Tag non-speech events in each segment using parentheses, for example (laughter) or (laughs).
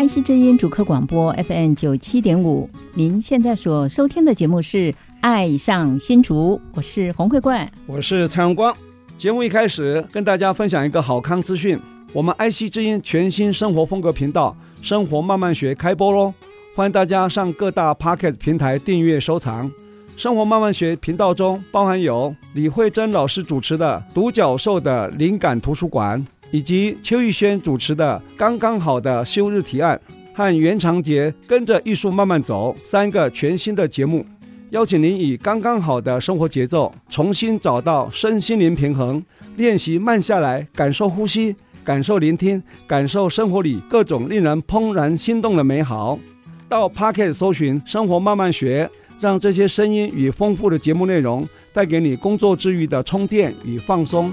爱惜之音主客广播 FM 九七点五，您现在所收听的节目是《爱上新竹》，我是洪慧冠，我是蔡荣光。节目一开始跟大家分享一个好康资讯，我们爱惜之音全新生活风格频道《生活慢慢学》开播喽！欢迎大家上各大 Pocket 平台订阅收藏。《生活慢慢学》频道中包含有李慧珍老师主持的《独角兽的灵感图书馆》。以及邱玉轩主持的《刚刚好的休日提案》和袁长杰跟着艺术慢慢走三个全新的节目，邀请您以刚刚好的生活节奏，重新找到身心灵平衡，练习慢下来，感受呼吸，感受聆听，感受生活里各种令人怦然心动的美好。到 Pocket 搜寻“生活慢慢学”，让这些声音与丰富的节目内容带给你工作之余的充电与放松。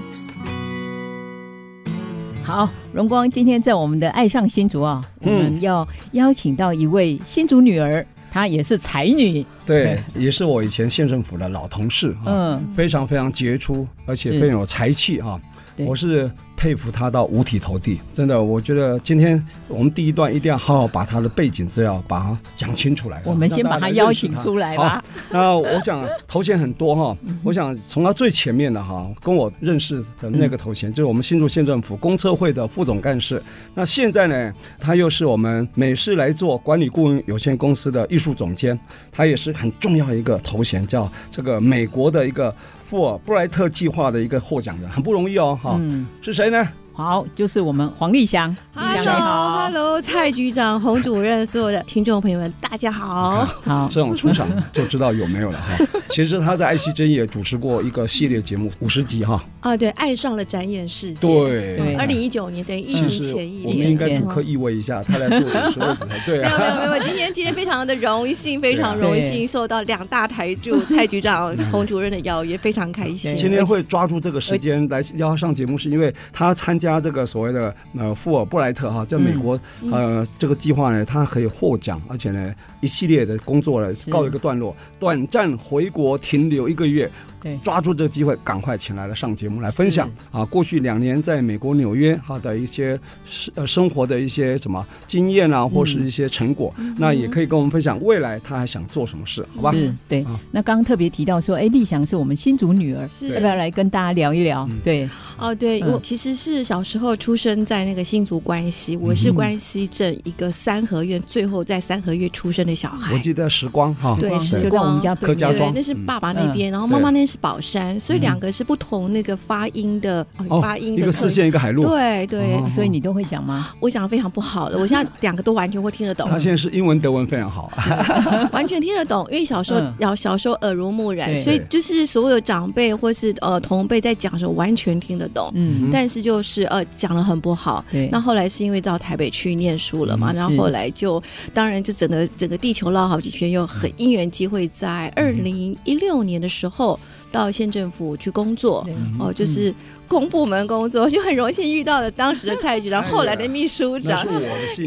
好，荣光今天在我们的爱上新竹啊，我们要邀请到一位新竹女儿，她也是才女，对，(laughs) 也是我以前县政府的老同事，嗯，非常非常杰出，而且非常有才气啊，我是。佩服他到五体投地，真的，我觉得今天我们第一段一定要好好把他的背景资料把它讲清楚来。我们先把他邀请出来吧。那我想头衔很多哈，我想从他最前面的哈，跟我认识的那个头衔，就是我们新竹县政府公测会的副总干事。那现在呢，他又是我们美事来做管理顾问有限公司的艺术总监，他也是很重要一个头衔，叫这个美国的一个。富尔布莱特计划的一个获奖人，很不容易哦，哈、嗯，是谁呢？好，就是我们黄丽香。Hello，Hello，蔡局长、洪主任，所有的听众朋友们，大家好。好，这种出场就知道有没有了哈。(laughs) 其实他在爱惜之音也主持过一个系列节目五十集哈。啊，对，爱上了展演世界。对，二零一九年等于疫情前一年。我们应该主客意味一下，他来做主持位置才对啊。(laughs) 没有没有没有，今天今天非常的荣幸，非常荣幸受到两大台柱蔡局长、洪主任的邀约，非常开心。今天会抓住这个时间来邀他上节目，是因为他参加这个所谓的。呃，富尔布莱特哈，在美国，嗯、呃，这个计划呢，他可以获奖，而且呢，一系列的工作呢告一个段落，短暂回国停留一个月。对，抓住这个机会，赶快请来了上节目来分享。啊！过去两年在美国纽约哈的一些生呃生活的一些什么经验啊，或是一些成果，嗯、那也可以跟我们分享未来他还想做什么事，好吧？是，对。啊、那刚刚特别提到说，哎，丽翔是我们新竹女儿，是。要不要来跟大家聊一聊？嗯、对，哦，对，我其实是小时候出生在那个新竹关西，我是关西镇一个三合院，最后在三合院出生的小孩。我记得时光哈，对，时光就在我们家客家庄，那是爸爸那边，然后妈妈那。是宝山，所以两个是不同那个发音的发音的。一个四线，一个海陆。对对，所以你都会讲吗？我讲的非常不好的，我现在两个都完全会听得懂。他现在是英文、德文非常好，(laughs) 完全听得懂。因为小时候，要小时候耳濡目染，所以就是所有长辈或是呃同辈在讲的时候，完全听得懂。嗯，但是就是呃讲的很不好。对。那后来是因为到台北去念书了嘛，然后后来就当然就整个整个地球绕好几圈，又很因缘机会，在二零一六年的时候。到县政府去工作，哦，就是。公部门工作就很荣幸遇到了当时的蔡局长，后来的秘书长。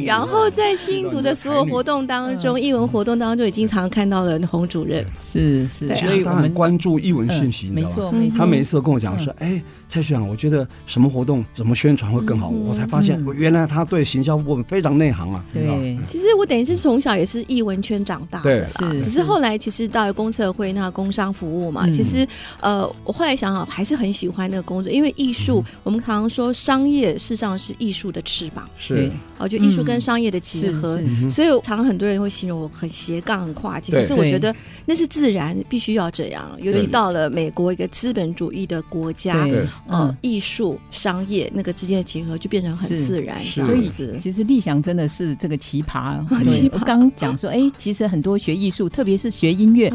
然后在新竹的所有活动当中，艺文活动当中也经常看到了洪主任。是是，所以他很关注艺文讯息，没错。他每一次都跟我讲说：“哎，蔡局长，我觉得什么活动怎么宣传会更好？”我才发现，我原来他对行销部门非常内行啊。对，其实我等于是从小也是艺文圈长大的啦。只是后来其实到了公测会那工商服务嘛，其实呃，我后来想想还是很喜欢那个工作，因为。为艺术，我们常常说商业事实上是艺术的翅膀，是。哦，就艺术跟商业的结合，所以常常很多人会形容我很斜杠、很跨界，可是我觉得那是自然，必须要这样。尤其到了美国一个资本主义的国家，呃，艺术、商业那个之间的结合就变成很自然。所以其实立翔真的是这个奇葩。(laughs) 奇葩。刚讲说，哎，其实很多学艺术，特别是学音乐。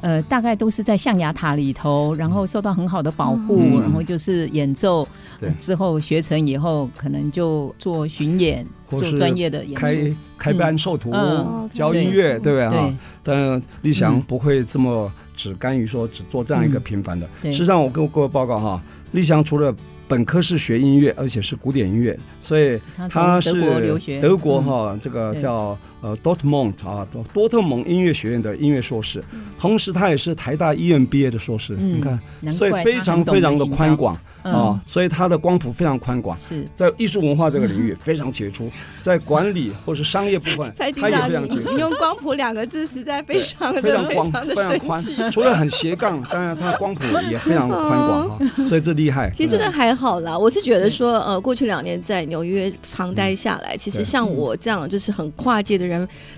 呃，大概都是在象牙塔里头，然后受到很好的保护，嗯、然后就是演奏，对。之后学成以后，可能就做巡演，做专业的演出，开开班授徒，嗯、教音乐，对。不对。哈？但立翔不会这么只甘于说只做这样一个平凡的。嗯、实际上，我跟各位报告哈，立翔除了本科是学音乐，而且是古典音乐，所以他是德国哈，这个叫呃 Dortmund 啊多特蒙音乐学院的音乐硕士，同时他也是台大医院毕业的硕士，你看，所以非常非常的宽广。啊，所以他的光谱非常宽广，是在艺术文化这个领域非常杰出，(laughs) 在管理或是商业部分，他也非常杰出。你用“光谱”两个字实在非常的非常广，非常宽。除了很斜杠，当然他的光谱也非常的宽广哈，所以这厉害。(laughs) 其实这个还好啦，我是觉得说，呃，过去两年在纽约长待下来，其实像我这样就是很跨界的人，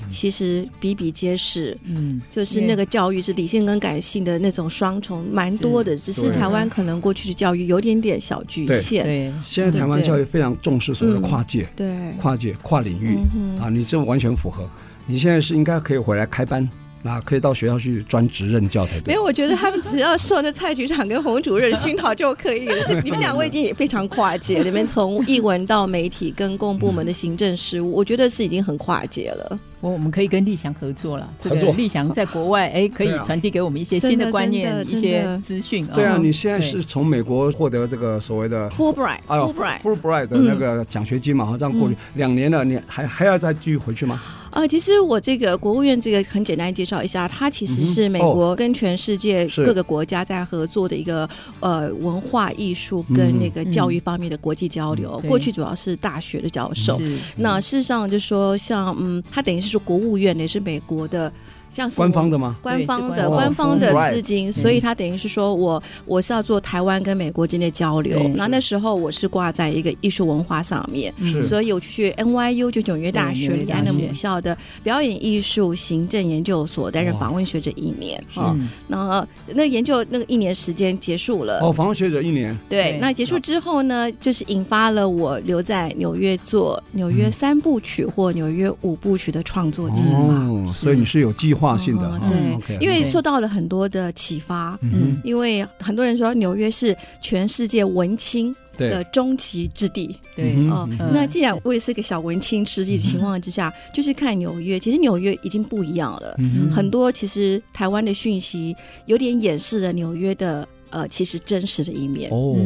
其实比比皆是。嗯，就是那个教育是理性跟感性的那种双重，蛮多的。只是台湾可能过去的教育有点。点小局限。对，现在台湾教育非常重视所谓的跨界，对，跨界跨领域啊，你这完全符合。你现在是应该可以回来开班，那可以到学校去专职任教才对。没有，我觉得他们只要受那蔡局长跟洪主任熏陶就可以了。这你们两位已经也非常跨界，你们从艺文到媒体跟公部门的行政事务，我觉得是已经很跨界了。我我们可以跟立翔合作了，合作。立翔在国外，哎，可以传递给我们一些新的观念、一些资讯。对啊，你现在是从美国获得这个所谓的 Fulbright，Fulbright，Fulbright 的那个奖学金嘛？哈，这样过去两年了，你还还要再继续回去吗？啊，其实我这个国务院这个很简单介绍一下，它其实是美国跟全世界各个国家在合作的一个呃文化艺术跟那个教育方面的国际交流。过去主要是大学的教授，那事实上就说像嗯，它等于是。说国务院，也是美国的。像官方的吗？官方的官方的资金，所以他等于是说我我是要做台湾跟美国之间的交流。那那时候我是挂在一个艺术文化上面，所以我去 NYU 就纽约大学李安的母校的表演艺术行政研究所担任访问学者一年啊。那那研究那个一年时间结束了哦，访问学者一年。对，那结束之后呢，就是引发了我留在纽约做纽约三部曲或纽约五部曲的创作计划。哦，所以你是有计划。化性的，对，因为受到了很多的启发。嗯，因为很多人说纽约是全世界文青的终极之地。对，哦，那既然我也是个小文青之地的情况之下，就是看纽约，其实纽约已经不一样了。很多其实台湾的讯息有点掩饰了纽约的。呃，其实真实的一面。哦，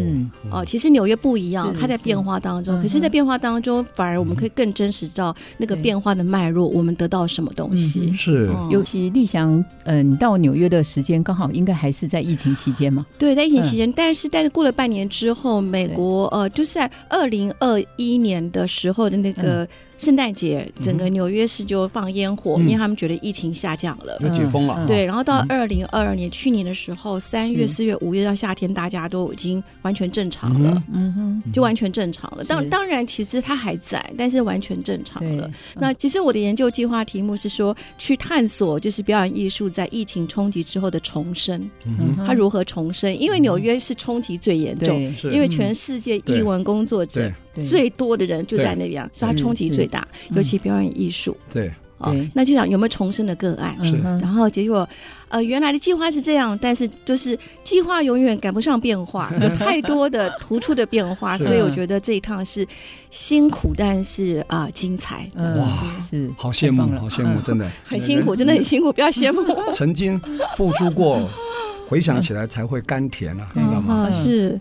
哦，其实纽约不一样，它在变化当中，可是，在变化当中，反而我们可以更真实到那个变化的脉络，我们得到什么东西。是，尤其丽翔，嗯，你到纽约的时间刚好应该还是在疫情期间嘛？对，在疫情期间，但是但是过了半年之后，美国呃，就是在二零二一年的时候的那个。圣诞节，整个纽约市就放烟火，因为他们觉得疫情下降了，就解封了。对，然后到二零二二年去年的时候，三月、四月、五月到夏天，大家都已经完全正常了，嗯哼，就完全正常了。当当然，其实它还在，但是完全正常了。那其实我的研究计划题目是说，去探索就是表演艺术在疫情冲击之后的重生，它如何重生？因为纽约是冲击最严重，因为全世界艺文工作者。最多的人就在那边，所以它冲击最大，尤其表演艺术。对，哦，那就想有没有重生的个案？是，然后结果，呃，原来的计划是这样，但是就是计划永远赶不上变化，(laughs) 有太多的突出的变化，所以我觉得这一趟是辛苦，但是啊，精彩。哇，是，好羡慕，好羡慕，(laughs) 真的很辛苦，真的很辛苦，不要羡慕。曾经付出过，回想起来才会甘甜啊，(laughs) 你知道吗？是。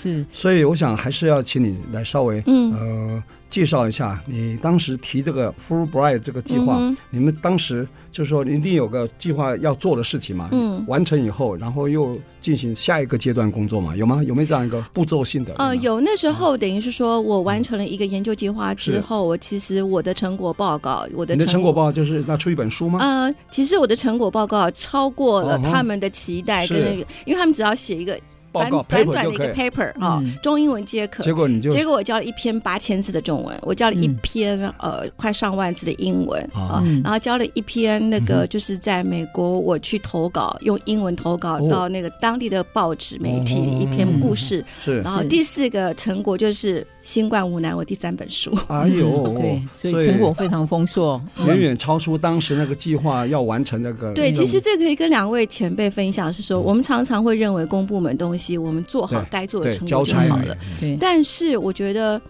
是，所以我想还是要请你来稍微，嗯，呃，介绍一下你当时提这个 Fulbright 这个计划，嗯、你们当时就是说一定有个计划要做的事情嘛，嗯，完成以后，然后又进行下一个阶段工作嘛，有吗？有没有这样一个步骤性的？呃，有，那时候等于是说我完成了一个研究计划之后，我其实我的成果报告，我的成果，你的成果报告就是那出一本书吗？呃，其实我的成果报告超过了他们的期待跟那个，因为他们只要写一个。短短短的一个 paper 啊，中英文皆可。结果你就结果我教了一篇八千字的中文，我教了一篇呃快上万字的英文啊，然后教了一篇那个就是在美国我去投稿，用英文投稿到那个当地的报纸媒体一篇故事，是。然后第四个成果就是。新冠无难，我第三本书。哎呦，(laughs) 对，所以成果非常丰硕，远远超出当时那个计划要完成那个。对，其实这可以跟两位前辈分享，是说我们常常会认为公部门东西，我们做好该做的成果就好了。但是我觉得，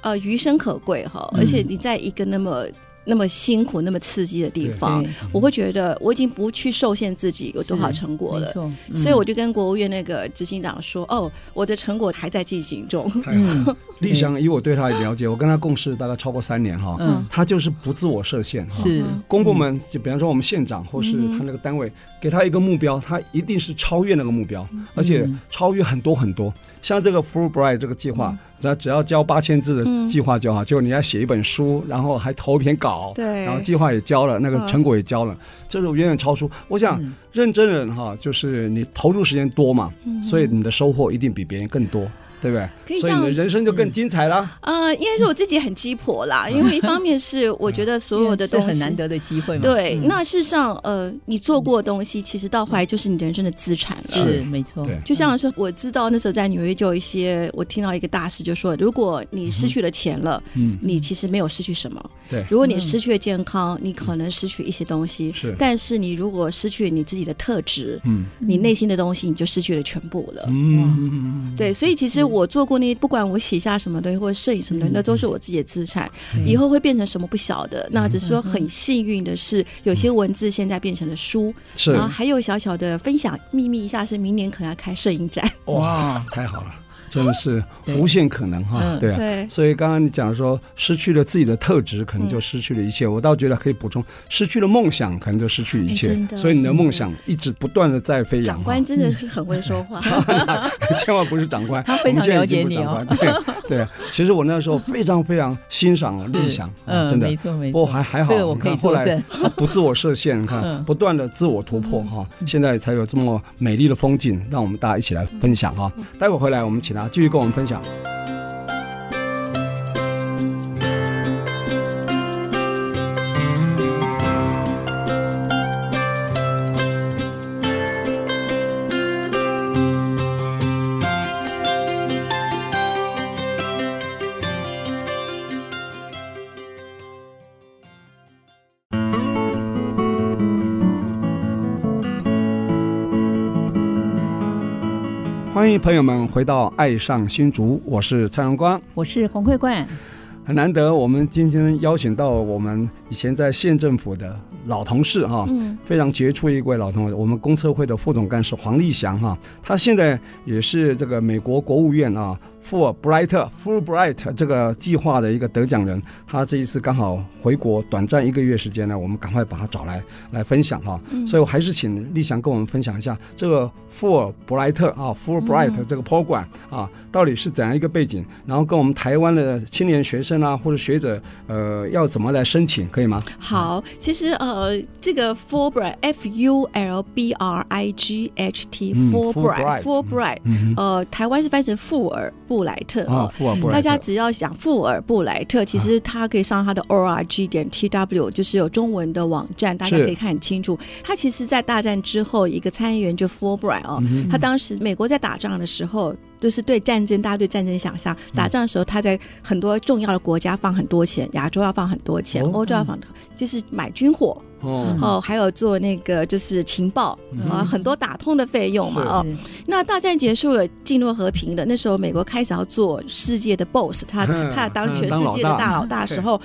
呃，余生可贵哈，而且你在一个那么。那么辛苦、那么刺激的地方，我会觉得我已经不去受限自己有多少成果了，嗯、所以我就跟国务院那个执行长说：“哦，我的成果还在进行中。” (laughs) 立祥，以我对他的了解，我跟他共事大概超过三年哈，嗯，他就是不自我设限哈。是公部门，就比方说我们县长或是他那个单位，给他一个目标，他一定是超越那个目标，而且超越很多很多。像这个 Fulbright 这个计划。只要只要交八千字的计划就好，结果你要写一本书，然后还投一篇稿，对，然后计划也交了，那个成果也交了，这是远远超出。我想认真人哈，就是你投入时间多嘛，所以你的收获一定比别人更多。对不对？所以你的人生就更精彩了。啊，应该是我自己很鸡婆啦，因为 (laughs) 一方面是我觉得所有的东西很难得的机会嘛。对，那事实上，呃，你做过的东西，其实到后来就是你人生的资产了。是，没错。就像说，我知道那时候在纽约就有一些，我听到一个大师就说，如果你失去了钱了，嗯，你其实没有失去什么。对，如果你失去了健康，你可能失去一些东西。是，但是你如果失去了你自己的特质，嗯，你内心的东西，你就失去了全部了。嗯，对，所以其实。我做过那些，不管我写下什么东西或者摄影什么东西，那都是我自己的资产。以后会变成什么不晓得，那只是说很幸运的是，有些文字现在变成了书，然后还有小小的分享秘密一下，是明年可能要开摄影展。哇，(laughs) 太好了。真的是无限可能哈，对啊，所以刚刚你讲说失去了自己的特质，可能就失去了一切。我倒觉得可以补充，失去了梦想，可能就失去一切。所以你的梦想一直不断的在飞扬。长官真的是很会 (laughs) 说话，(laughs) 千万不是长官，他非常了解你哦。对对，其实我那时候非常非常欣赏立想，真的，没错没错。不过还还好，你看后来不自我设限，你看不断的自我突破哈，现在才有这么美丽的风景，让我们大家一起来分享哈。待会回来我们请。啊，继续跟我们分享。迎朋友们回到《爱上新竹》，我是蔡荣光，我是洪慧冠。很难得，我们今天邀请到我们以前在县政府的老同事哈，嗯、非常杰出一位老同事，我们公测会的副总干事黄立祥哈，他现在也是这个美国国务院啊。富 bright full bright 这个计划的一个得奖人，他这一次刚好回国短暂一个月时间呢，我们赶快把他找来来分享哈。嗯、所以我还是请立祥跟我们分享一下这个富尔布莱特啊，Fulbright 这个 program 啊，到底是怎样一个背景？然后跟我们台湾的青年学生啊或者学者呃要怎么来申请，可以吗？好，其实呃这个 Fulbright，F U L B R I G H T，Fulbright，Fulbright，呃台湾是翻译成富尔布。布莱特啊，大家只要想富尔布莱特，其实他可以上他的 org 点 tw，就是有中文的网站，大家可以看很清楚。他其实，在大战之后，一个参议员就 Fulbright 哦，他当时美国在打仗的时候，就是对战争，大家对战争想象，打仗的时候，他在很多重要的国家放很多钱，亚洲要放很多钱，欧洲要放，就是买军火。哦，还有做那个就是情报啊，很多打通的费用嘛哦。那大战结束了，进入和平的那时候，美国开始要做世界的 boss，他他当全世界的大老大时候，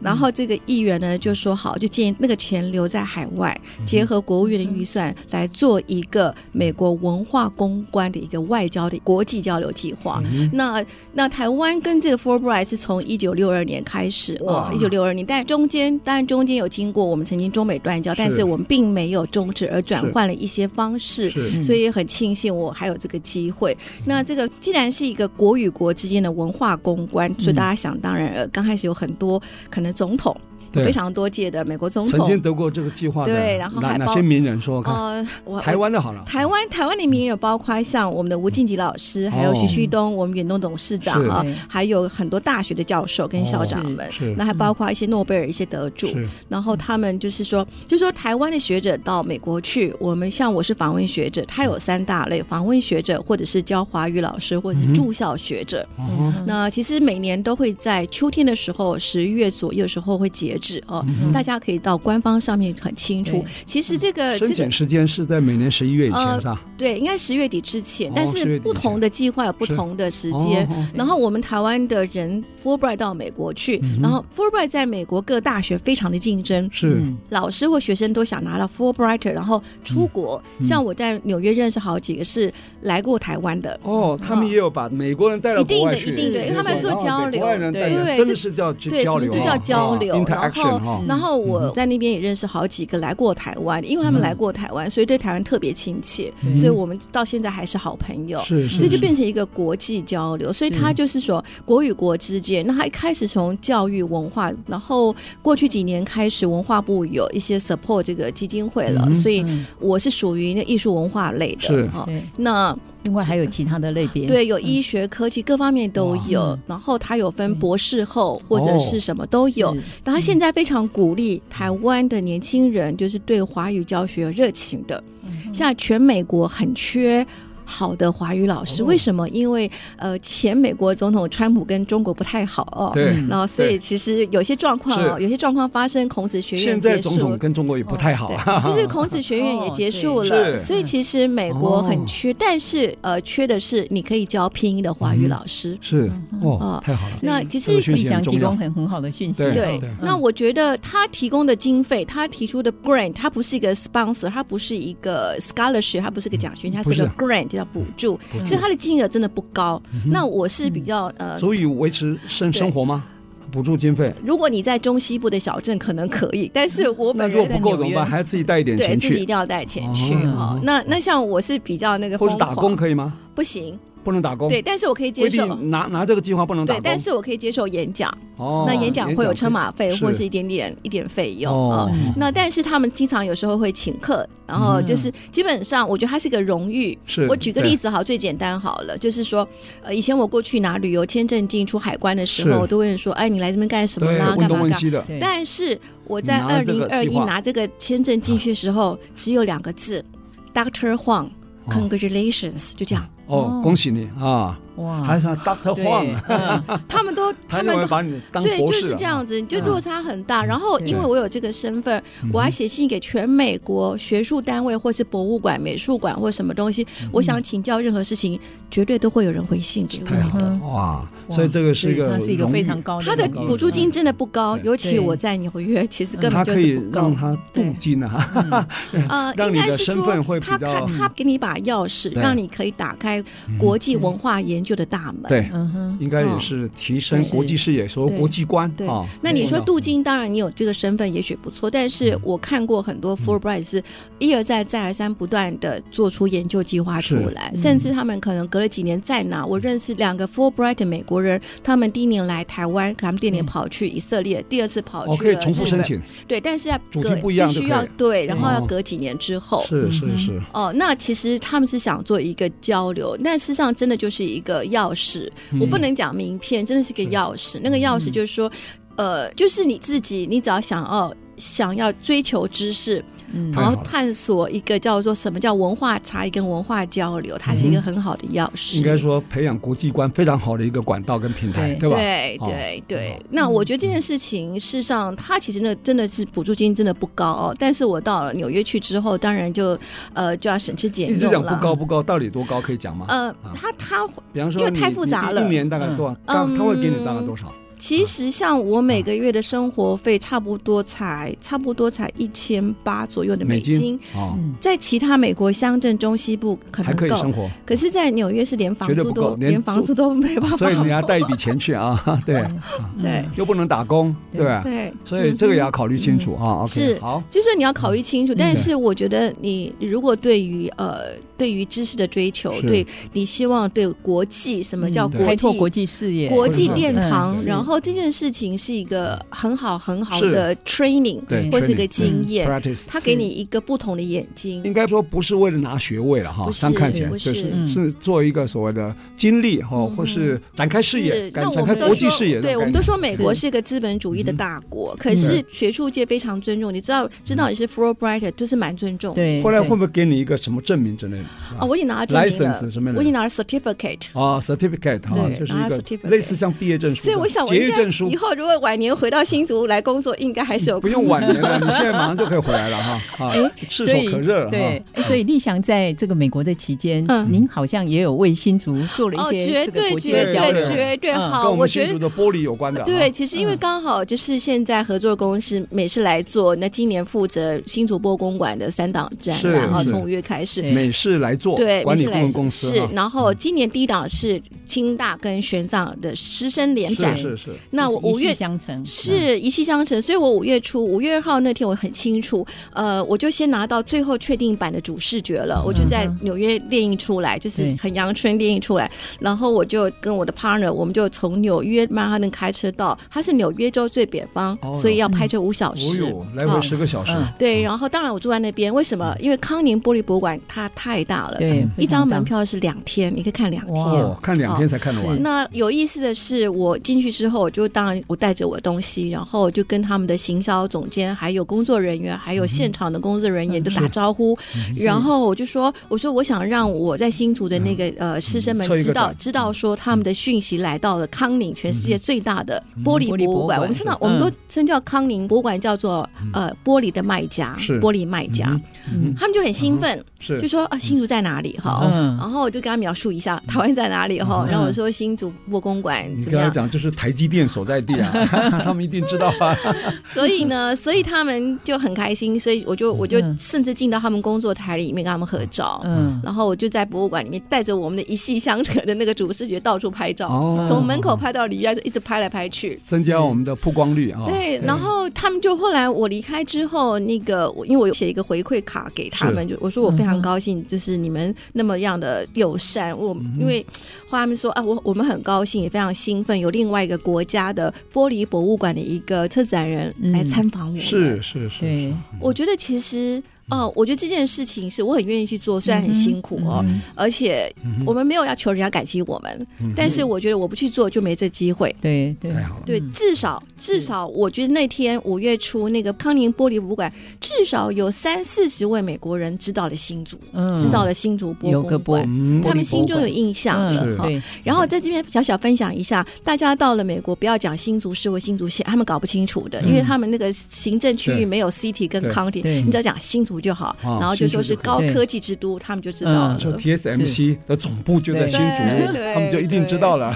然后这个议员呢就说好，就建议那个钱留在海外，结合国务院的预算来做一个美国文化公关的一个外交的国际交流计划。那那台湾跟这个 Fulbright 是从一九六二年开始哦，一九六二年，但中间当然中间有经过我们曾经。中美断交，但是我们并没有终止，而转换了一些方式，所以很庆幸我还有这个机会。那这个既然是一个国与国之间的文化公关，所以大家想当然，刚开始有很多可能总统。非常多届的美国总统，曾经得过这个计划的。对，然后还哪些名人说看？呃，台湾的好了。台湾台湾的名人包括像我们的吴敬吉老师，还有徐旭东，我们远东董事长啊，还有很多大学的教授跟校长们。那还包括一些诺贝尔一些得主。然后他们就是说，就是说台湾的学者到美国去，我们像我是访问学者，他有三大类：访问学者，或者是教华语老师，或者是住校学者。那其实每年都会在秋天的时候，十月左右的时候会哦。大家可以到官方上面很清楚。其实这个申请时间是在每年十一月以前是吧？对，应该十月底之前。但是不同的计划有不同的时间。然后我们台湾的人 Fulbright 到美国去，然后 Fulbright 在美国各大学非常的竞争，是老师或学生都想拿到 Fulbright，然后出国。像我在纽约认识好几个是来过台湾的。哦，他们也有把美国人带到国外去，一定的，一定的，因为他们做交流，对对，真的是叫对，什么，就叫交流。然后，然后我在那边也认识好几个来过台湾，因为他们来过台湾，所以对台湾特别亲切，所以我们到现在还是好朋友。是，所以就变成一个国际交流。所以他就是说，国与国之间，那他一开始从教育文化，然后过去几年开始，文化部有一些 support 这个基金会了，所以我是属于那艺术文化类的。是哈，那。另外还有其他的类别，对，有医学、科技各方面都有。然后他有分博士后或者是什么都有。然后他现在非常鼓励台湾的年轻人，就是对华语教学有热情的。现在全美国很缺。好的华语老师，为什么？因为呃，前美国总统川普跟中国不太好哦，对，然后所以其实有些状况哦，有些状况发生，孔子学院现在总统跟中国也不太好，就是孔子学院 (laughs) 也结束了，所以其实美国很缺，但是呃，缺的是你可以教拼音的华语老师，是。哦，太好了。那其实可以想提供很很好的讯息，对。那我觉得他提供的经费，他提出的 grant，他不是一个 sponsor，他不是一个 scholarship，他不是个奖学金，他是个 grant。要补助，所以它的金额真的不高。那我是比较呃，足以维持生生活吗？补助经费，如果你在中西部的小镇可能可以，但是我本人如果不够怎么办？还要自己带一点钱去，自己一定要带钱去哈。那那像我是比较那个，或者打工可以吗？不行。不能打工，对，但是我可以接受拿拿这个计划不能打工，对，但是我可以接受演讲。哦，那演讲会有车马费或是一点点一点费用啊。那但是他们经常有时候会请客，然后就是基本上我觉得它是一个荣誉。是，我举个例子好，最简单好了，就是说呃，以前我过去拿旅游签证进出海关的时候，我都会说，哎，你来这边干什么啦？干嘛干？但是我在二零二一拿这个签证进去的时候，只有两个字，Doctor Huang，Congratulations，就这样。哦，恭喜你啊！哇，还是 Doctor Huang，他们都 (laughs) 他们都把你当对，就是这样子，就落差很大。然后，因为我有这个身份，我还写信给全美国学术单位，或是博物馆、美术馆或什么东西，我想请教任何事情，绝对都会有人回信给我的。哇，所以这个是一个，它是一个非常高的。他的补助金真的不高，尤其我在纽约，其实根本就是不够。让他镀金啊，呃，(laughs) 应该是说他他他给你一把钥匙，让你可以打开国际文化研究。就的大门，对，应该也是提升国际视野，说国际观。对，那你说镀金，当然你有这个身份也许不错，但是我看过很多 Fulbright 是一而再再而三不断的做出研究计划出来，甚至他们可能隔了几年再拿。我认识两个 Fulbright 的美国人，他们第一年来台湾，他们第二年跑去以色列，第二次跑去可以重复申请，对，但是要主题不一样，必须要对，然后要隔几年之后，是是是。哦，那其实他们是想做一个交流，但事实上真的就是一个。钥匙，我不能讲名片，真的是个钥匙。那个钥匙就是说，呃，就是你自己，你只要想要想要追求知识。然后探索一个叫做什么叫文化差异跟文化交流，它是一个很好的钥匙。应该说培养国际观非常好的一个管道跟平台，对吧？对对对。那我觉得这件事情，事实上它其实那真的是补助金真的不高哦。但是我到了纽约去之后，当然就呃就要省吃俭用了。一直讲不高不高，到底多高可以讲吗？呃，他他比方说因为太复杂了，一年大概多少？他他会给你大概多少？其实像我每个月的生活费差不多才差不多才一千八左右的美金，在其他美国乡镇中西部可能够生活，可是，在纽约是连房租都连房租都没办法，所以你要带一笔钱去啊，(laughs) 对对，又不能打工，对吧？对，所以这个也要考虑清楚啊。是好，就是你要考虑清楚，但是我觉得你如果对于呃对于知识的追求，对你希望对国际什么叫国际国际视野、国际殿堂，然后。后这件事情是一个很好很好的 training，对，或是一个经验。他给你一个不同的眼睛。应该说不是为了拿学位了哈，这样看起来就是是做一个所谓的经历哈，或是展开视野，展开国际视野。对，我们都说美国是一个资本主义的大国，可是学术界非常尊重。你知道，知道你是 Fulbright，就是蛮尊重。对。后来会不会给你一个什么证明之类的？啊，我已经拿了证明了。我已经拿了 certificate。啊，certificate 哈，就是一个类似像毕业证书。所以我想，我以后如果晚年回到新竹来工作，应该还是有。不用晚年了，你现在马上就可以回来了哈。(laughs) 哎，炙手可热了。对，所以立祥在这个美国的期间，您好像也有为新竹做了一些绝对绝对绝对好，跟我们新竹的玻璃有关的。对，其实因为刚好就是现在合作公司美式来做，那今年负责新竹波公馆的三档展览啊，从五月开始，美式来做对管理顾问公司是，然后今年第一档是清大跟玄奘的师生联展，是是。那我五月相承。是一气相承，所以我五月初五月二号那天我很清楚，呃，我就先拿到最后确定版的主视觉了，我就在纽约列印出来，就是很阳春列印出来，然后我就跟我的 partner，我们就从纽约曼哈顿开车到，它是纽约州最北方，所以要拍这五小时，来回十个小时。对，然后当然我住在那边，为什么？因为康宁玻璃博物馆它太大了，对，一张门票是两天，你可以看两天，看两天才看得完。那有意思的是，我进去之后，我就当然我带着我的东西，然后就跟他们的行销总监、还有工作人员、还有现场的工作人员都打招呼，然后我就说：“我说我想让我在新竹的那个呃师生们知道，知道说他们的讯息来到了康宁，全世界最大的玻璃博物馆。我们称到我们都称叫康宁博物馆，叫做呃玻璃的卖家，玻璃卖家。他们就很兴奋。”就说啊，新竹在哪里哈？然后我就跟他描述一下台湾在哪里哈。然后我说新竹博公馆怎么样？你跟他讲这是台积电所在地啊，(laughs) 他们一定知道啊。(laughs) 所以呢，所以他们就很开心，所以我就我就甚至进到他们工作台里面跟他们合照。嗯，然后我就在博物馆里面带着我们的一系相承的那个主视觉到处拍照，从门口拍到里边，就一直拍来拍去，增加我们的曝光率啊。对，然后他们就后来我离开之后，那个我因为我有写一个回馈卡给他们，就我说我非常。很高兴，就是你们那么样的友善。我因为后来他们说啊，我我们很高兴，也非常兴奋，有另外一个国家的玻璃博物馆的一个策展人来参访我们。是是是，我觉得其实。哦，我觉得这件事情是我很愿意去做，虽然很辛苦哦，而且我们没有要求人家感激我们，但是我觉得我不去做就没这机会。对对对，至少至少我觉得那天五月初那个康宁玻璃博物馆，至少有三四十位美国人知道了新竹，知道了新竹博物馆，他们心中有印象了哈。然后在这边小小分享一下，大家到了美国不要讲新竹市或新竹县，他们搞不清楚的，因为他们那个行政区域没有 city 跟 county，你只要讲新竹。就好，然后就说是高科技之都，他们就知道了。说 TSMC 的总部就在新竹，他们就一定知道了。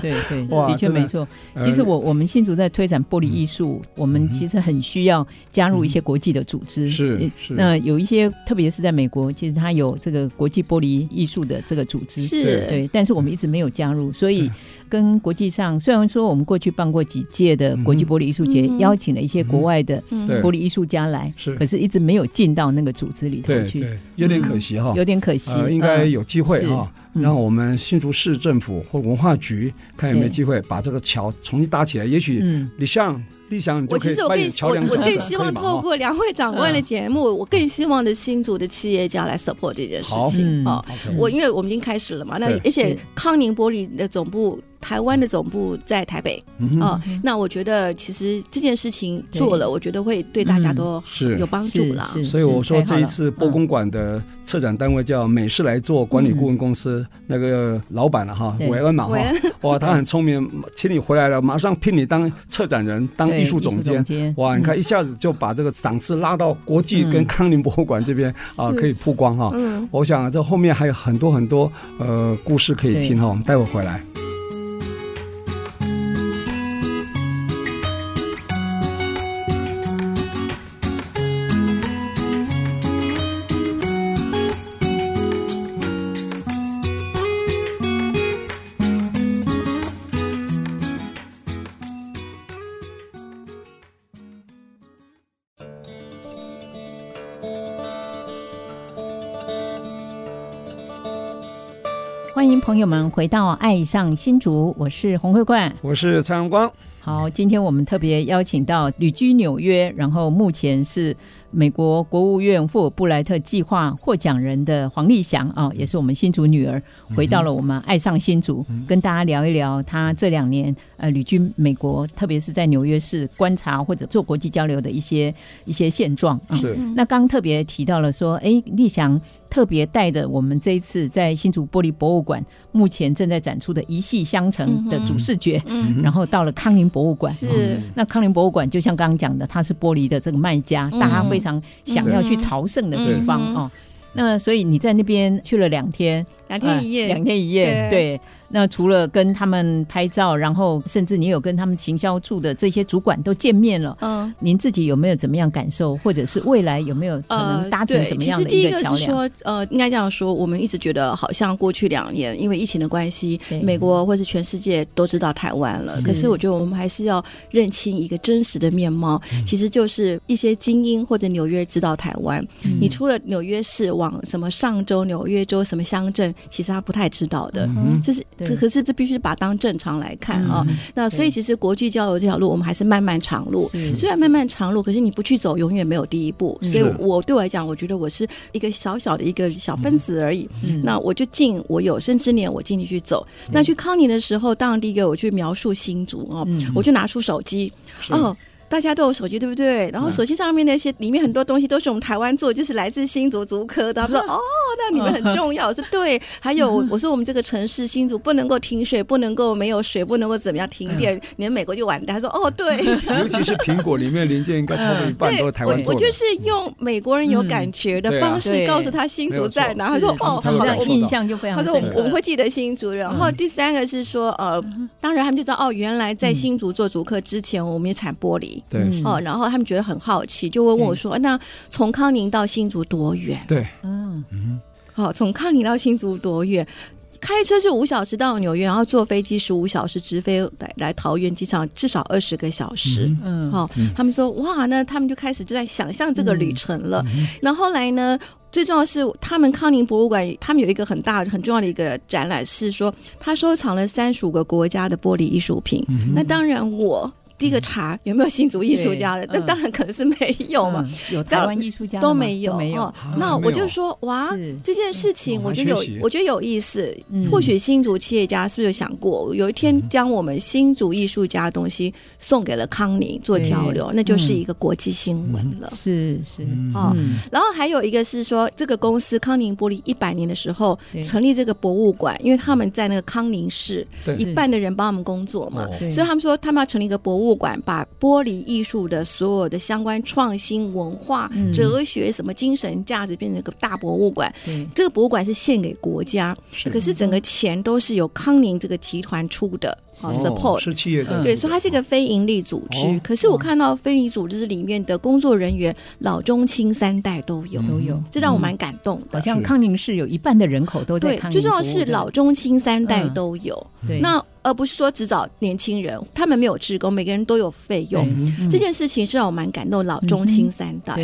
对对，(laughs) 的确没错。其实我我们新竹在推展玻璃艺术，我们其实很需要加入一些国际的组织。是是。那有一些，特别是在美国，其实它有这个国际玻璃艺术的这个组织。是。对，但是我们一直没有加入，所以跟国际上，虽然说我们过去办过几届的国际玻璃艺术节，邀请了一些国外的玻璃艺术家来，是，可是一直没有进到那个组织里头去，有点可惜哈，有点可惜。应该有机会哈，让我们新竹市政府或文化局看有没有机会把这个桥重新搭起来。也许你像立祥，我其实我更我我更希望透过两位长官的节目，我更希望的新竹的企业家来 support 这件事情啊。我因为我们已经开始了嘛，那而且康宁玻璃的总部。台湾的总部在台北。啊，那我觉得其实这件事情做了，我觉得会对大家都是有帮助啦。所以我说这一次波公馆的策展单位叫美式来做管理顾问公司，那个老板了哈，韦恩嘛哈，哇，他很聪明，请你回来了，马上聘你当策展人，当艺术总监，哇，你看一下子就把这个档次拉到国际跟康宁博物馆这边啊，可以曝光哈。我想这后面还有很多很多呃故事可以听哈，我们待会回来。朋友们回到《爱上新竹》，我是洪慧冠，我是蔡荣光。好，今天我们特别邀请到旅居纽约，然后目前是。美国国务院富尔布莱特计划获奖人的黄丽祥啊，也是我们新竹女儿，回到了我们爱上新竹，嗯、跟大家聊一聊她这两年呃旅居美国，特别是在纽约市观察或者做国际交流的一些一些现状啊。是。那刚刚特别提到了说，哎，丽祥特别带着我们这一次在新竹玻璃博物馆目前正在展出的一系相承的主视觉，嗯，然后到了康宁博物馆。是、嗯。那康宁博物馆就像刚刚讲的，它是玻璃的这个卖家，大家非常。非常想要去朝圣的地方哦，那所以你在那边去了两天，两天一夜，两天一夜，对。那除了跟他们拍照，然后甚至你有跟他们行销处的这些主管都见面了，嗯，您自己有没有怎么样感受，或者是未来有没有可能达成什么样的一个桥梁？呃、其实第一个是说，呃，应该这样说，我们一直觉得好像过去两年因为疫情的关系，美国或是全世界都知道台湾了，可是我觉得我们还是要认清一个真实的面貌，其实就是一些精英或者纽约知道台湾，嗯、你除了纽约市往什么上州、纽约州什么乡镇，其实他不太知道的，嗯、就是。这可是这必须把当正常来看啊！嗯、那所以其实国际交流这条路，我们还是漫漫长路。虽然漫漫长路，可是你不去走，永远没有第一步。所以我对我来讲，我觉得我是一个小小的一个小分子而已。嗯、那我就尽我有生之年，我尽力去走。嗯、那去康宁的时候，当然第一个我去描述新竹哦，嗯、我就拿出手机哦。大家都有手机，对不对？然后手机上面那些里面很多东西都是我们台湾做，就是来自新竹竹科的。他们说：“ (laughs) 哦，那你们很重要。”我说：“对。”还有我说：“我们这个城市新竹不能够停水，不能够没有水，不能够怎么样停电，你们美国就完蛋。”他说：“哦，对。(laughs) ”尤其是苹果里面零件应该超过一半都是台湾做的。我就是用美国人有感觉的方式告诉他新竹在哪。他说：“哦，好的，印象就非常。”他说：“我们会记得新竹。”然后第三个是说：“呃，当然他们就知道哦，原来在新竹做竹科之前，我们也产玻璃。”对，哦，然后。他们觉得很好奇，就会问我说：“那从康宁到新竹多远？”对，嗯嗯，好，从康宁到新竹多远？开车是五小时到纽约，然后坐飞机十五小时直飞来来桃园机场，至少二十个小时。嗯，好，他们说：“哇，那他们就开始就在想象这个旅程了。”那后来呢？最重要的是，他们康宁博物馆他们有一个很大很重要的一个展览，是说他收藏了三十五个国家的玻璃艺术品。那当然我。第一个查有没有新竹艺术家？的，那当然可能是没有嘛。有台湾艺术家都没有。哦。那我就说哇，这件事情我觉得有，我觉得有意思。或许新竹企业家是不是有想过，有一天将我们新竹艺术家的东西送给了康宁做交流，那就是一个国际新闻了。是是。哦。然后还有一个是说，这个公司康宁玻璃一百年的时候成立这个博物馆，因为他们在那个康宁市一半的人帮他们工作嘛，所以他们说他们要成立一个博物物馆把玻璃艺术的所有的相关创新文化、哲学什么精神价值变成一个大博物馆。嗯、这个博物馆是献给国家，是可是整个钱都是由康宁这个集团出的。哦，support 是企业的，对，所以它是一个非营利组织。可是我看到非营利组织里面的工作人员，老中青三代都有，都有，这让我蛮感动的。好像康宁市有一半的人口都在康宁。对，最重要是老中青三代都有。那而不是说只找年轻人，他们没有职工，每个人都有费用。这件事情是让我蛮感动，老中青三代。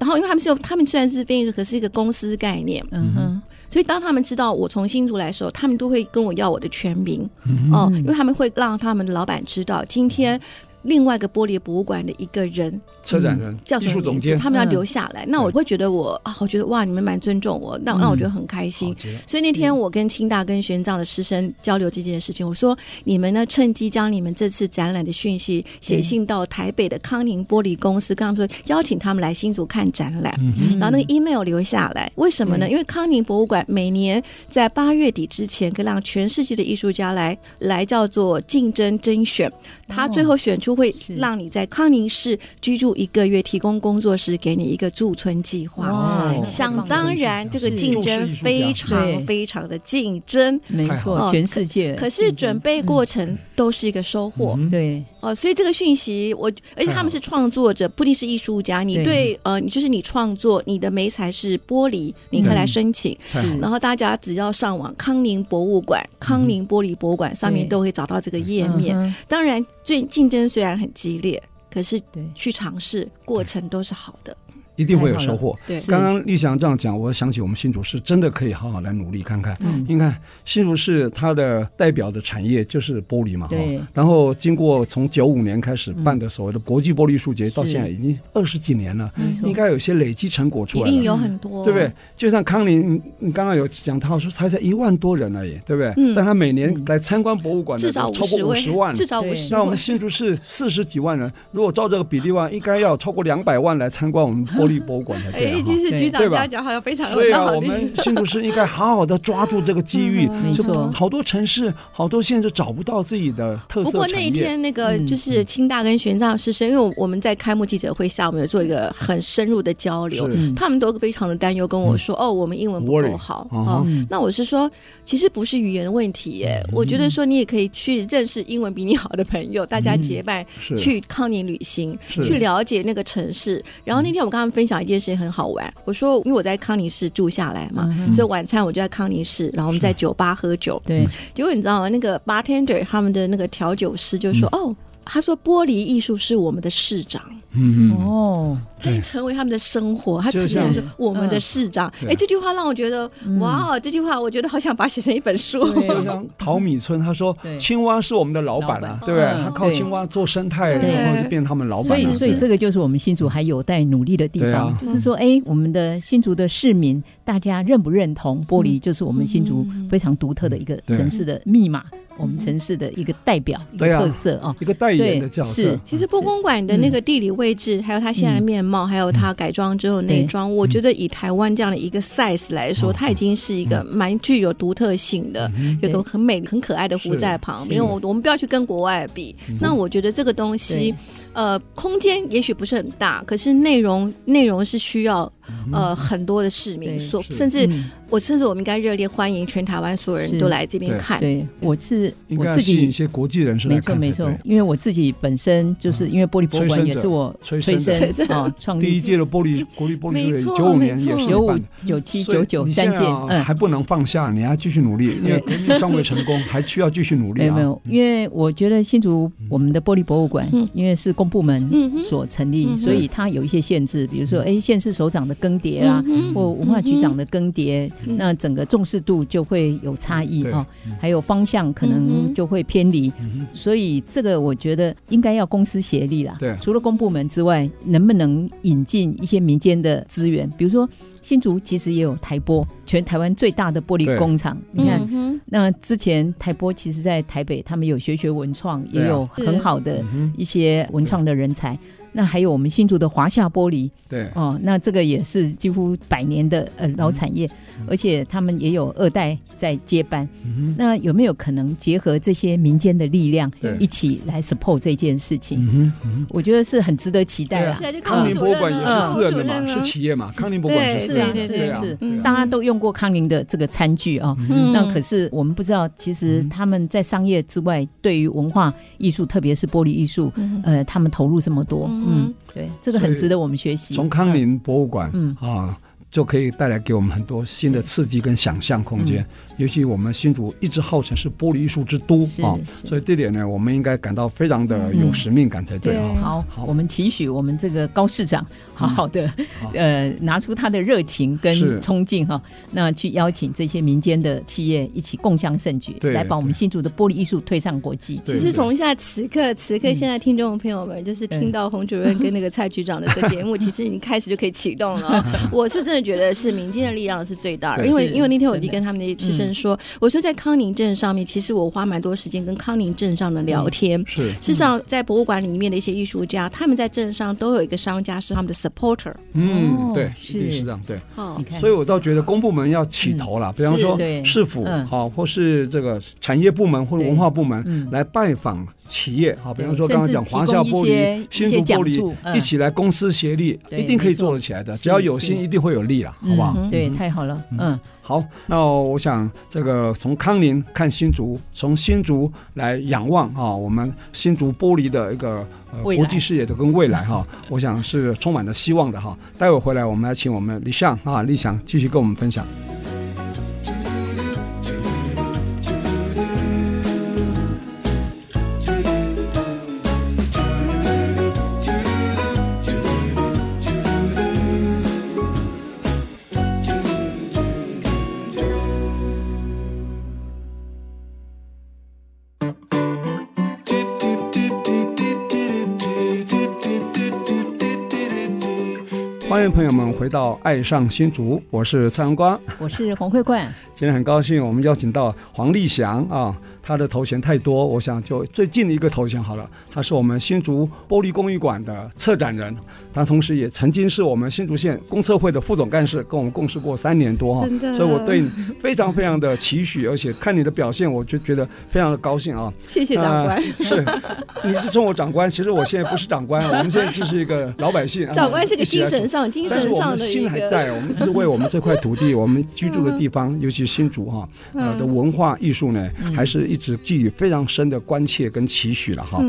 然后因为他们是有，他们虽然是非营利，可是一个公司概念。嗯哼。所以当他们知道我从新竹来的时候，他们都会跟我要我的全名，嗯、哦，因为他们会让他们的老板知道今天。另外一个玻璃博物馆的一个人，策展人、叫什么名字？他们要留下来。那我会觉得我啊，我觉得哇，你们蛮尊重我，那让我觉得很开心。所以那天我跟清大跟玄奘的师生交流这件事情，我说你们呢，趁机将你们这次展览的讯息写信到台北的康宁玻璃公司，跟他们说邀请他们来新竹看展览。然后那个 email 留下来，为什么呢？因为康宁博物馆每年在八月底之前，可以让全世界的艺术家来来叫做竞争甄选，他最后选出。会让你在康宁市居住一个月，提供工作室给你一个驻村计划。想当然，这个竞争非常非常的竞争，没错，全世界。可是准备过程都是一个收获，对。哦。所以这个讯息，我而且他们是创作者，不一定是艺术家。你对。呃，你就是你创作，你的媒材是玻璃，你可以来申请。然后大家只要上网康宁博物馆、康宁玻璃博物馆上面都会找到这个页面。当然，最竞争虽然。然很激烈，可是去尝试过程都是好的。一定会有收获。对，刚刚丽祥这样讲，我想起我们新竹市真的可以好好来努力看看。嗯，你看新竹市它的代表的产业就是玻璃嘛，对。然后经过从九五年开始办的所谓的国际玻璃艺术节，到现在已经二十几年了，应该有些累积成果出来了。一定有很多，对不对？就像康宁，你刚刚有讲他说，他才一万多人而已，对不对？嗯。但他每年来参观博物馆的超过五十万，至少五十。那我们新竹市四十几万人，如果照这个比例的话，应该要超过两百万来参观我们 (laughs) 玻璃博物馆才对。哎，其实局长这样讲好像非常有道理。所以啊，我们新竹市应该好好的抓住这个机遇。没错。好多城市、好多县都找不到自己的特色。不过那一天那个就是清大跟玄奘师生，因为我们在开幕记者会下，我们有做一个很深入的交流，他们都非常的担忧，跟我说：“哦，我们英文不够好。”哦，那我是说，其实不是语言的问题耶。我觉得说你也可以去认识英文比你好的朋友，大家结伴去康宁旅行，去了解那个城市。然后那天我跟他们分享一件事情很好玩，我说因为我在康宁市住下来嘛，所以晚餐我就在康宁市，然后我们在酒吧喝酒。对，结果你知道吗？那个 bartender 他们的那个调酒师就说：“哦。”他说：“玻璃艺术是我们的市长。”嗯哦，他成为他们的生活。他提到说：“我们的市长。”哎，这句话让我觉得，哇！这句话我觉得好想把它写成一本书。像 (laughs) 陶米村，他说：“青蛙是我们的老板啊，对不对？他靠青蛙做生态，然后就变他们老板。”所以，所以这个就是我们新竹还有待努力的地方。就是说，哎，我们的新竹的市民，大家认不认同玻璃就是我们新竹非常独特的一个城市的密码？我们城市的一个代表，一个特色啊，一个代言的角色。是，其实波公馆的那个地理位置，还有它现在的面貌，还有它改装之后内装，我觉得以台湾这样的一个 size 来说，它已经是一个蛮具有独特性的，有个很美、很可爱的湖在旁。边。我我们不要去跟国外比，那我觉得这个东西。呃，空间也许不是很大，可是内容内容是需要呃很多的市民，所甚至我甚至我们应该热烈欢迎全台湾所有人都来这边看。对，我是我自己一些国际人士。没错没错，因为我自己本身就是因为玻璃博物馆也是我催生啊创立第一届的玻璃国立玻璃节，九五年也是九五九七九九三届，嗯，还不能放下，你还继续努力，因为革命尚未成功，还需要继续努力。(laughs) 没有没有，因为我觉得新竹我们的玻璃博物馆，因为是公。部门所成立，所以它有一些限制，比如说，哎，县市首长的更迭啦，或文化局长的更迭，那整个重视度就会有差异哈，还有方向可能就会偏离，所以这个我觉得应该要公私协力啦。对，除了公部门之外，能不能引进一些民间的资源？比如说新竹其实也有台玻，全台湾最大的玻璃工厂。你看，那之前台玻其实在台北，他们有学学文创，也有很好的一些文创。的人才，那还有我们新竹的华夏玻璃，对。哦，那这个也是几乎百年的呃老产业，嗯、而且他们也有二代在接班。嗯、那有没有可能结合这些民间的力量，一起来 support 这件事情？嗯嗯、我觉得是很值得期待啊。康宁博物馆也是私人的嘛，是企业嘛？康宁博物馆是是是是是，大家都用过康宁的这个餐具啊。嗯、那可是我们不知道，其实他们在商业之外，对于文化艺术，特别是玻璃艺术，呃，他们投入这么多。嗯，对，这个很值得我们学习。从康宁博物馆，嗯啊，就可以带来给我们很多新的刺激跟想象空间。尤其我们新竹一直号称是玻璃艺术之都啊，所以这点呢，我们应该感到非常的有使命感才对啊。好，好，我们期许我们这个高市长好好的呃，拿出他的热情跟冲劲哈，那去邀请这些民间的企业一起共襄盛举，来把我们新竹的玻璃艺术推上国际。其实从现在此刻，此刻现在听众朋友们就是听到洪主任跟那个蔡局长的这个节目，其实已经开始就可以启动了。(laughs) 我是真的觉得是民间的力量是最大的，因为因为那天我就跟他们那些师生说，我说在康宁镇上面，其实我花蛮多时间跟康宁镇上的聊天。是，事实上在博物馆里面的一些艺术家，他们在镇上都有一个商家是他们的。supporter，嗯，对，一定是这样，对。哦，所以我倒觉得公部门要起头了，比方说市府，好，或是这个产业部门或者文化部门来拜访企业，啊，比方说刚刚讲华夏玻璃、新竹玻璃，一起来公司协力，一定可以做得起来的。只要有心，一定会有力啊，好不好？对，太好了，嗯。好，那我想这个从康宁看新竹，从新竹来仰望啊，我们新竹玻璃的一个呃国际视野的跟未来哈，我想是充满了希望的哈。待会回来，我们来请我们李向啊，立祥继续跟我们分享。迎朋友们回到《爱上新竹》，我是蔡阳光，我是黄慧冠。今天很高兴，我们邀请到黄立祥啊。他的头衔太多，我想就最近的一个头衔好了。他是我们新竹玻璃工艺馆的策展人，他同时也曾经是我们新竹县公测会的副总干事，跟我们共事过三年多哈。所以我对你非常非常的期许，而且看你的表现，我就觉得非常的高兴啊。(laughs) 谢谢长官。呃、是，你是称我长官，其实我现在不是长官，我们现在只是一个老百姓。长官是个精神上、精神上的心还在，我们是为我们这块土地，我们居住的地方，尤其是新竹哈，呃的文化艺术呢，还是一一直寄予非常。深的关切跟期许了哈。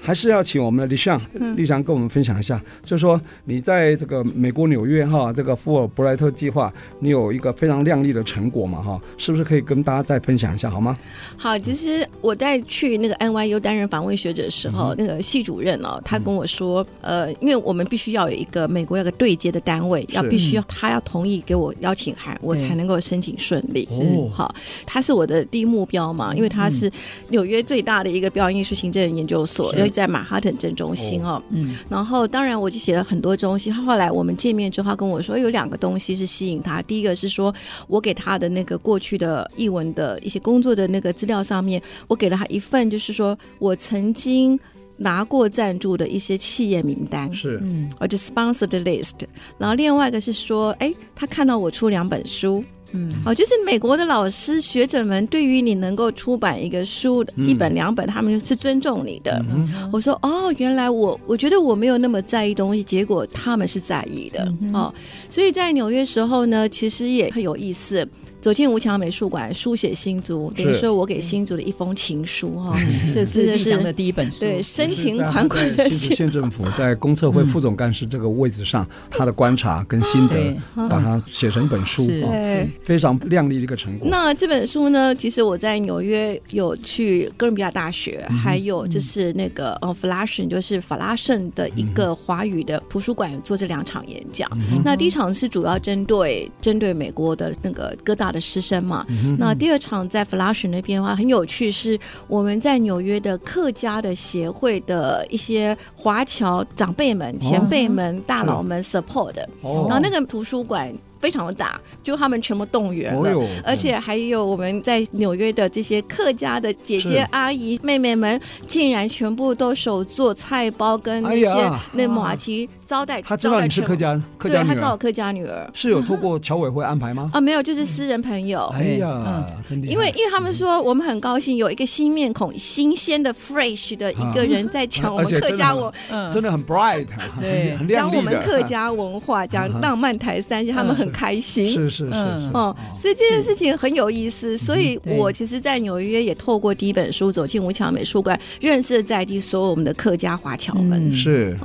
还是要请我们的丽祥，丽祥跟我们分享一下，嗯、就是说你在这个美国纽约哈，这个富尔布莱特计划，你有一个非常亮丽的成果嘛哈，是不是可以跟大家再分享一下好吗？好，其实我在去那个 NYU 担任访问学者的时候，嗯、那个系主任哦，他跟我说，嗯、呃，因为我们必须要有一个美国有个对接的单位，要必须要他要同意给我邀请函，我才能够申请顺利。哦。好，他是我的第一目标嘛，因为他是纽约最大的一个表演艺术行政研究所。在马哈顿镇中心哦，嗯，然后当然我就写了很多东西。后来我们见面之后，他跟我说有两个东西是吸引他。第一个是说我给他的那个过去的译文的一些工作的那个资料上面，我给了他一份，就是说我曾经拿过赞助的一些企业名单，是，嗯，或者 sponsored list。然后另外一个是说，哎，他看到我出两本书。嗯，好，就是美国的老师学者们对于你能够出版一个书，一本两本，他们是尊重你的。我说哦，原来我我觉得我没有那么在意东西，结果他们是在意的哦。所以在纽约时候呢，其实也很有意思。走进吴强美术馆，书写新竹，等于说我给新竹的一封情书哈。这是丽祥的第一本书，对，深情款款的写。县政府在公测会副总干事这个位置上，他的观察跟心得，把它写成一本书，对，非常亮丽的一个成果。那这本书呢，其实我在纽约有去哥伦比亚大学，还有就是那个呃弗拉什，就是法拉盛的一个华语的图书馆做这两场演讲。那第一场是主要针对针对美国的那个哥大。的师生嘛，那第二场在 Flushing 那边的话很有趣，是我们在纽约的客家的协会的一些华侨长辈们、前辈们、大佬们 support 的，然后那个图书馆。非常的大，就他们全部动员了，哦、而且还有我们在纽约的这些客家的姐姐、阿姨、妹妹们，竟然全部都手做菜包跟那些那马蹄招待。他知道你是客家，客家女儿，对，他知道我客家女儿。是有透过侨委会安排吗？(laughs) 啊，没有，就是私人朋友。哎呀，真的，因为因为他们说我们很高兴有一个新面孔、新鲜的 fresh 的一个人在讲 (laughs) 我们客家文，真的很 bright，对，讲我们客家文化，讲浪漫台三线，他们很。开心。是是是哦，所以这件事情很有意思。所以我其实，在纽约也透过第一本书走进吴桥美术馆，认识在地所有我们的客家华侨们。是，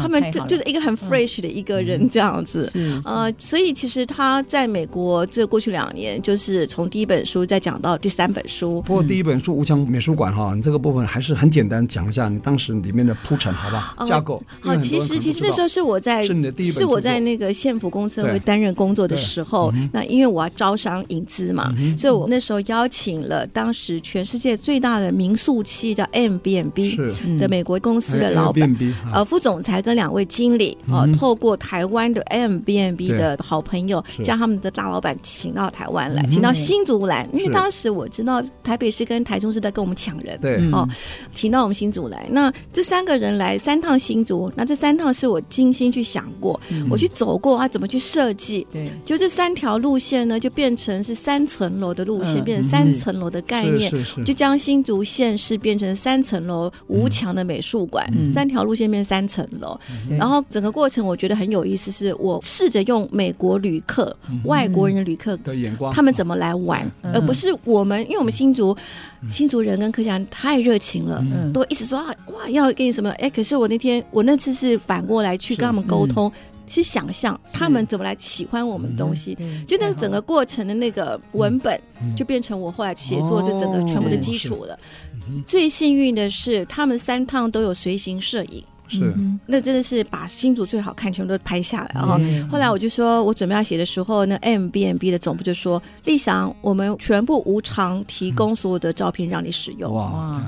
他们就就是一个很 fresh 的一个人这样子。呃，所以其实他在美国这过去两年，就是从第一本书再讲到第三本书。不过第一本书吴强美术馆哈，你这个部分还是很简单讲一下你当时里面的铺陈，好吧？架构。好，其实其实那时候是我在是你的第一本，是我在那个县府公测会担任工作的时候，那因为我要招商引资嘛，所以我那时候邀请了当时全世界最大的民宿企业叫 Airbnb 的美国公司的老板，呃，副总裁跟两位经理，哦，透过台湾的 Airbnb 的好朋友，将他们的大老板请到台湾来，请到新竹来，因为当时我知道台北市跟台中市在跟我们抢人，对，哦，请到我们新竹来。那这三个人来三趟新竹，那这三趟是我精心去想过，我去走过啊，怎么去设计。就这三条路线呢，就变成是三层楼的路线，变成三层楼的概念，就将新竹县市变成三层楼无墙的美术馆，三条路线变三层楼。然后整个过程我觉得很有意思，是我试着用美国旅客、外国人的旅客的眼光，他们怎么来玩，而不是我们，因为我们新竹新竹人跟客家人太热情了，都一直说啊哇要给你什么，哎，可是我那天我那次是反过来去跟他们沟通。去想象他们怎么来喜欢我们的东西，就那个整个过程的那个文本，就变成我后来写作这整个全部的基础了。最幸运的是，他们三趟都有随行摄影，是，那真的是把新竹最好看全部都拍下来。哦后后来我就说，我准备要写的时候，那 Airbnb 的总部就说：“丽翔，我们全部无偿提供所有的照片让你使用。”哇。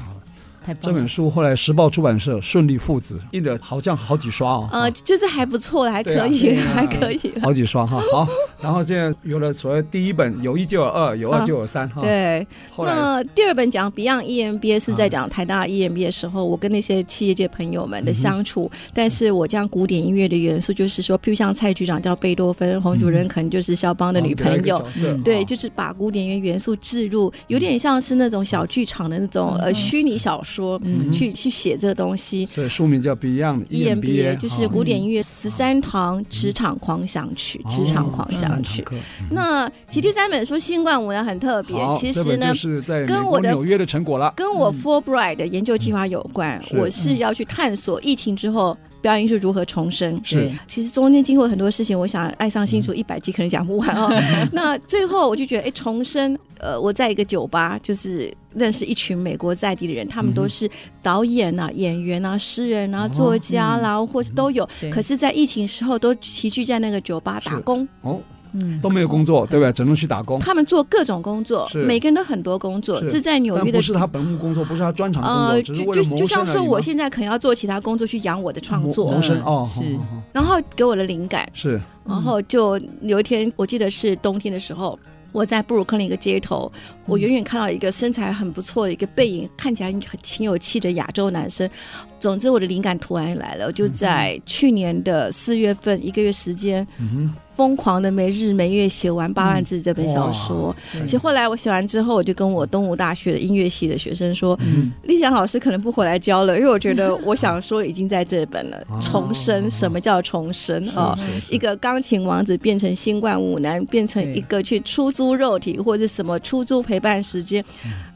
这本书后来时报出版社顺利附子，印的好像好几刷哦。呃，就是还不错了，还可以，(laughs) 还可以，好几刷哈。好，然后现在有了所谓第一本，有一就有二，有二就有三哈。(laughs) 对。那第二本讲 Beyond EMBA 是在讲台大 EMBA 的时候，我跟那些企业界朋友们的相处。但是我将古典音乐的元素，就是说，譬如像蔡局长叫贝多芬，洪主任可能就是肖邦的女朋友，对，就是把古典音乐元素置入，有点像是那种小剧场的那种呃虚拟小说，去去写这个东西。所以书名叫 Beyond EMBA，就是古典音乐十三堂职场狂想曲，职场狂想曲。那其第三本书《新冠舞》呢》很特别，其实呢，跟我的纽约的成果了，跟我 Fulbright 的研究计划有关。我是要去探索疫情之后。表演艺术如何重生？是，其实中间经过很多事情，我想爱上新竹一百集可能讲不完哦。(laughs) 那最后我就觉得，哎，重生，呃，我在一个酒吧，就是认识一群美国在地的人，他们都是导演啊、演员啊、诗人啊、作家啦，或是都有。可是，在疫情时候，都齐聚在那个酒吧打工。哦。嗯，都没有工作，对不对？只能去打工。他们做各种工作，每个人都很多工作。是在纽约的，不是他本务工作，不是他专长工作，呃，就就像说，我现在可能要做其他工作去养我的创作。谋生哦，是。然后给我的灵感是，然后就有一天，我记得是冬天的时候，我在布鲁克林一个街头，我远远看到一个身材很不错的一个背影，看起来很挺有气的亚洲男生。总之，我的灵感突然来了，我就在去年的四月份，一个月时间。疯狂的没日没夜写完八万字这本小说，其实后来我写完之后，我就跟我东吴大学的音乐系的学生说，立翔老师可能不回来教了，因为我觉得我想说已经在这本了。重生，什么叫重生啊？一个钢琴王子变成新冠舞男，变成一个去出租肉体或者什么出租陪伴时间。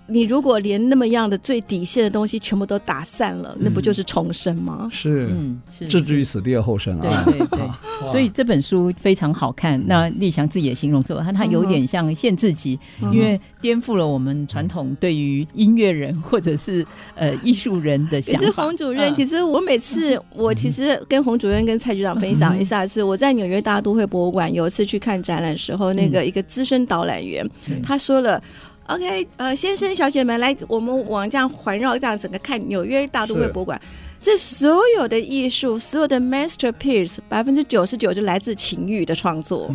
你如果连那么样的最底线的东西全部都打散了，那不就是重生吗？是，嗯，置之于死地而后生啊。对对对，(laughs) 所以这本书非常好看。那立翔自己也形容说，他他有点像限制级，因为颠覆了我们传统对于音乐人或者是呃艺术人的想法。其实洪主任，其实我每次我其实跟洪主任跟蔡局长分享一下，是我在纽约大都会博物馆有一次去看展览的时候，那个一个资深导览员他说了。OK，呃，先生小姐们，来，我们往这样环绕这样整个看纽约大都会博物馆。这所有的艺术，所有的 masterpiece，百分之九十九就来自情欲的创作。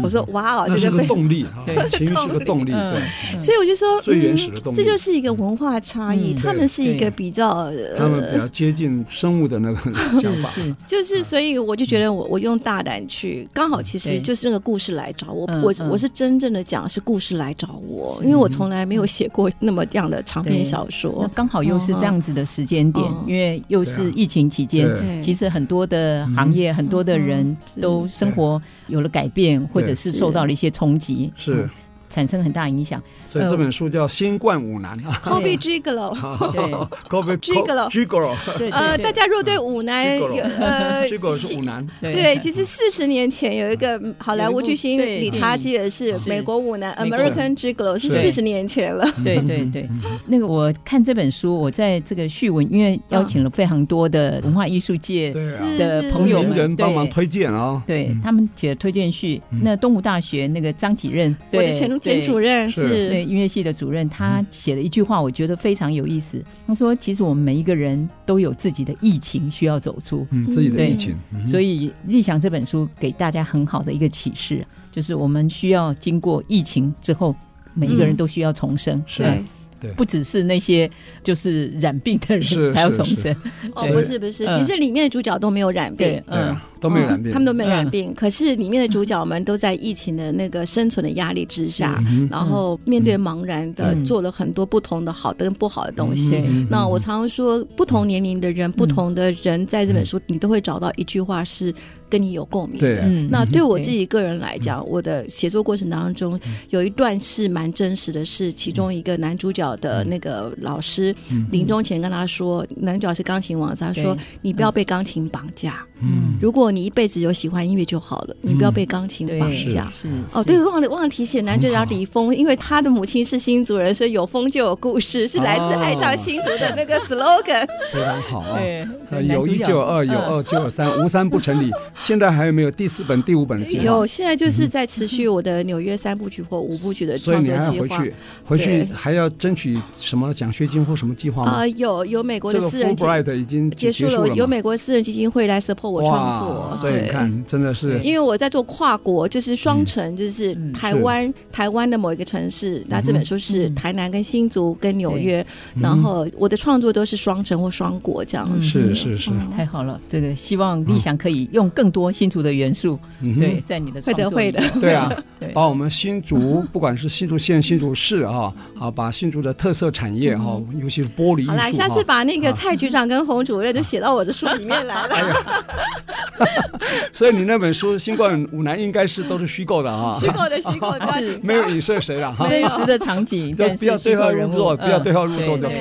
我说哇哦，这是个动力，(laughs) 情欲是个动力，对。所以我就说，最原始的动力，这就是一个文化差异。他们是一个比较，他们比较接近生物的那个 (laughs) 想法。就是，所以我就觉得，我我用大胆去，刚好其实就是那个故事来找我。我我是真正的讲是故事来找我，因为我从来没有写过那么样的长篇小说。刚好又是这样子的时间点，因为。又是疫情期间，其实很多的行业、很多的人都生活有了改变，或者是受到了一些冲击，是产生很大影响。所以这本书叫《新冠舞男 (laughs)》，Kobe Gigolo，对，Kobe Gigolo，对，呃，大家若对舞男有呃，(laughs) Gigolo 是舞男，对，其实四十年前有一个好莱坞巨星理查基尔是美国舞男，American Gigolo 是四十年前了，对对对。(laughs) 那个我看这本书，我在这个序文，因为邀请了非常多的文化艺术界的朋友们帮忙推荐啊，对他们写的推荐序。那东吴大学那个张启任，我的前前主任是对。音乐系的主任，他写了一句话，我觉得非常有意思。他说：“其实我们每一个人都有自己的疫情需要走出，嗯，自己的疫情。所以，立想这本书给大家很好的一个启示，就是我们需要经过疫情之后，每一个人都需要重生。是。不只是那些就是染病的人还要重生。哦，不是不是，其实里面的主角都没有染病，嗯，都没有染病，他们都没有染病。可是里面的主角们都在疫情的那个生存的压力之下，然后面对茫然的做了很多不同的好的跟不好的东西。那我常常说，不同年龄的人，不同的人，在这本书你都会找到一句话是。跟你有共鸣的，那对我自己个人来讲，我的写作过程当中有一段是蛮真实的，是其中一个男主角的那个老师临终前跟他说，男主角是钢琴王子，他说：“你不要被钢琴绑架，嗯，如果你一辈子有喜欢音乐就好了，你不要被钢琴绑架。嗯、哦，对，忘了忘了提醒男主角李峰，因为他的母亲是新族人，所以有风就有故事，是来自爱上新族的那个 (laughs) slogan，非常好啊。有一就有二，有二就有三，无三不成理。(laughs) 现在还有没有第四本、第五本的计划？有，现在就是在持续我的纽约三部曲或五部曲的创作计划。所以你还要回去，回去还要争取什么奖学金或什么计划吗？啊，有有美国的私人已经结束了，有美国私人基金会来 support 我创作。所以你看，真的是因为我在做跨国，就是双城，就是台湾台湾的某一个城市。那这本书是台南跟新竹跟纽约，然后我的创作都是双城或双国这样子。是是是，太好了。这个希望立翔可以用更多新竹的元素，对，在你的创作会的会的。对啊，(laughs) 把我们新竹，不管是新竹县、新竹市啊，好把新竹的特色产业哈，尤其是玻璃艺术。好了，下次把那个蔡局长跟洪主任都写到我的书里面来了。(laughs) (laughs) 所以你那本书《新冠五男》应该是都是虚构的啊，虚构的虚构的，(laughs) 没有影射谁了哈，真实的场景，就不要对号入座，不要对号入座就是。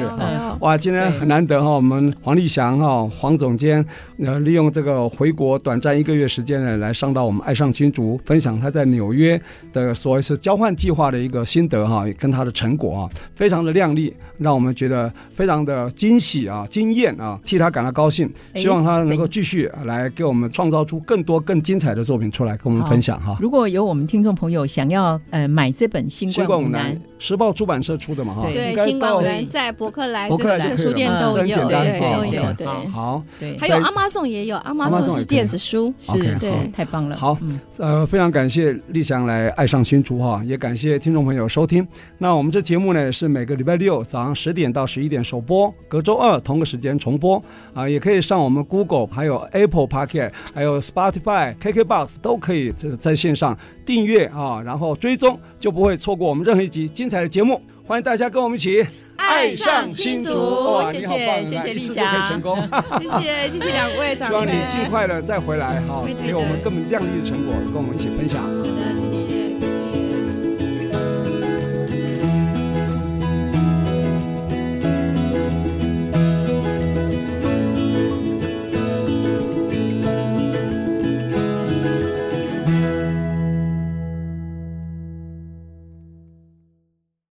哇，今天很难得哈，我们黄立翔哈黄总监呃利用这个回国短暂一个月时间呢，来上到我们爱上青竹，分享他在纽约的所谓是交换计划的一个心得哈，跟他的成果啊，非常的靓丽，让我们觉得非常的惊喜啊、惊艳啊，替他感到高兴。希望他能够继续来给我们创造出更多更精彩的作品出来，跟我们分享哈。如果有我们听众朋友想要呃买这本《新冠五男》，时报出版社出的嘛哈，对，《新冠五男》在博客来、这个书店都有，对，都有，对，好，对，还有阿妈颂也有，阿妈颂是电子书，是，对，太棒了。好，呃，非常感谢立翔来爱上新竹哈，也感谢听众朋友收听。那我们这节目呢是每个礼拜六早上十点到十一点首播，隔周二同个时间重播啊，也可以上我们 Google 还有 Apple p o c k e t 还有 Spotify、KKBox 都可以这在线上订阅啊，然后追踪就不会错过我们任何一集精彩的节目。欢迎大家跟我们一起爱上新竹，哇，你好棒，谢谢立翔，可以成功，(laughs) 谢谢谢谢两位长辈，希望你尽快的再回来哈，给我们更亮丽的成果跟我们一起分享。